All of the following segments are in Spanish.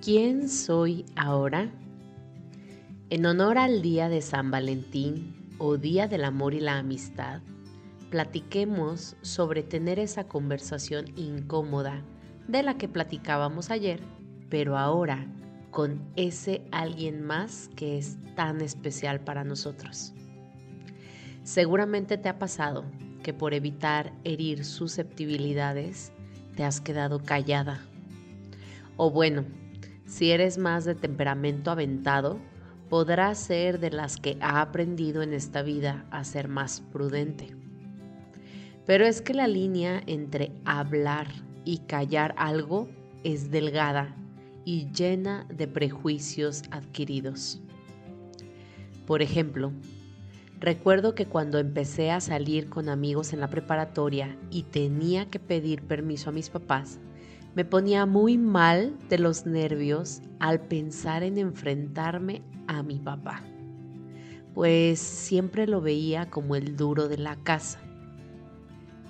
¿Quién soy ahora? En honor al Día de San Valentín o Día del Amor y la Amistad, platiquemos sobre tener esa conversación incómoda de la que platicábamos ayer, pero ahora con ese alguien más que es tan especial para nosotros. Seguramente te ha pasado que por evitar herir susceptibilidades te has quedado callada. O bueno, si eres más de temperamento aventado, podrás ser de las que ha aprendido en esta vida a ser más prudente. Pero es que la línea entre hablar y callar algo es delgada y llena de prejuicios adquiridos. Por ejemplo, recuerdo que cuando empecé a salir con amigos en la preparatoria y tenía que pedir permiso a mis papás, me ponía muy mal de los nervios al pensar en enfrentarme a mi papá, pues siempre lo veía como el duro de la casa.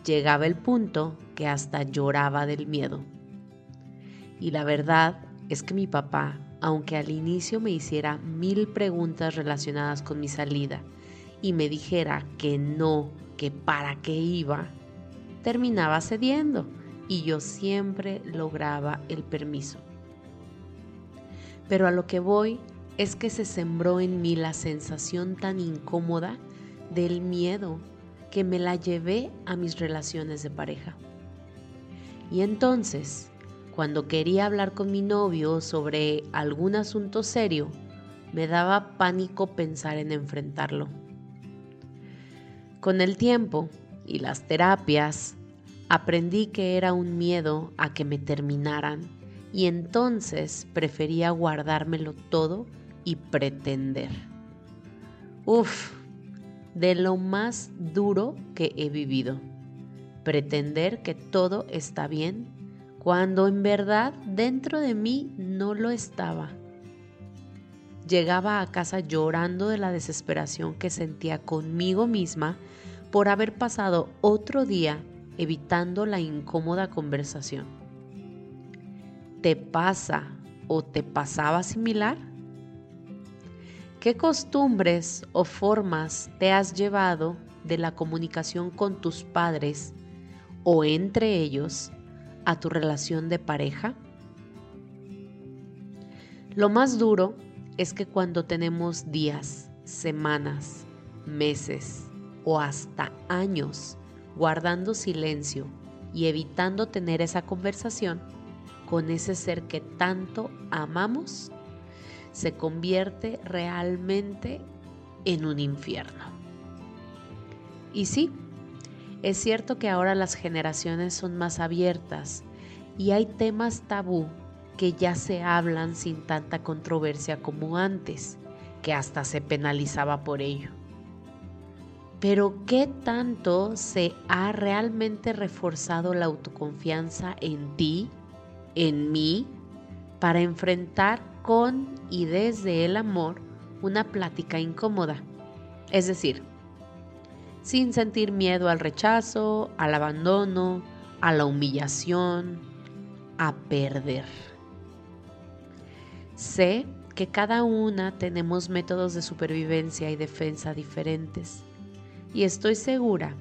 Llegaba el punto que hasta lloraba del miedo. Y la verdad es que mi papá, aunque al inicio me hiciera mil preguntas relacionadas con mi salida y me dijera que no, que para qué iba, terminaba cediendo y yo siempre lograba el permiso. Pero a lo que voy es que se sembró en mí la sensación tan incómoda del miedo que me la llevé a mis relaciones de pareja. Y entonces, cuando quería hablar con mi novio sobre algún asunto serio, me daba pánico pensar en enfrentarlo. Con el tiempo y las terapias, Aprendí que era un miedo a que me terminaran y entonces prefería guardármelo todo y pretender. Uf, de lo más duro que he vivido. Pretender que todo está bien cuando en verdad dentro de mí no lo estaba. Llegaba a casa llorando de la desesperación que sentía conmigo misma por haber pasado otro día evitando la incómoda conversación. ¿Te pasa o te pasaba similar? ¿Qué costumbres o formas te has llevado de la comunicación con tus padres o entre ellos a tu relación de pareja? Lo más duro es que cuando tenemos días, semanas, meses o hasta años guardando silencio y evitando tener esa conversación con ese ser que tanto amamos, se convierte realmente en un infierno. Y sí, es cierto que ahora las generaciones son más abiertas y hay temas tabú que ya se hablan sin tanta controversia como antes, que hasta se penalizaba por ello. Pero ¿qué tanto se ha realmente reforzado la autoconfianza en ti, en mí, para enfrentar con y desde el amor una plática incómoda? Es decir, sin sentir miedo al rechazo, al abandono, a la humillación, a perder. Sé que cada una tenemos métodos de supervivencia y defensa diferentes y estoy segura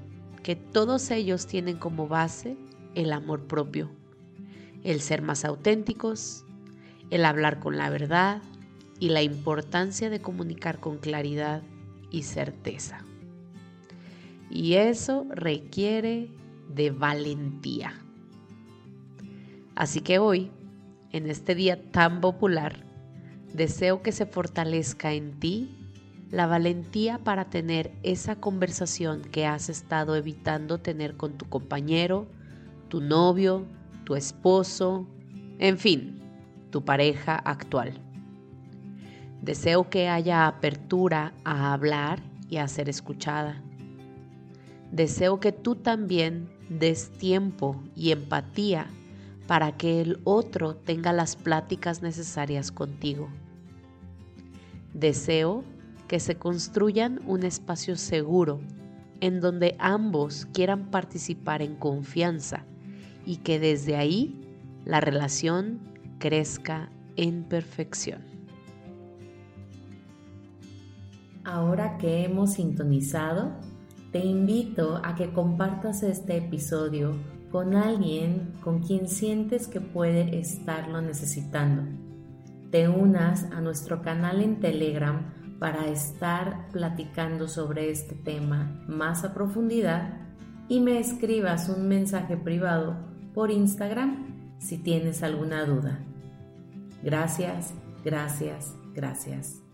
que todos ellos tienen como base el amor propio, el ser más auténticos, el hablar con la verdad y la importancia de comunicar con claridad y certeza. Y eso requiere de valentía. Así que hoy, en este día tan popular, deseo que se fortalezca en ti la valentía para tener esa conversación que has estado evitando tener con tu compañero, tu novio, tu esposo, en fin, tu pareja actual. Deseo que haya apertura a hablar y a ser escuchada. Deseo que tú también des tiempo y empatía para que el otro tenga las pláticas necesarias contigo. Deseo que se construyan un espacio seguro en donde ambos quieran participar en confianza y que desde ahí la relación crezca en perfección. Ahora que hemos sintonizado, te invito a que compartas este episodio con alguien con quien sientes que puede estarlo necesitando. Te unas a nuestro canal en Telegram para estar platicando sobre este tema más a profundidad y me escribas un mensaje privado por Instagram si tienes alguna duda. Gracias, gracias, gracias.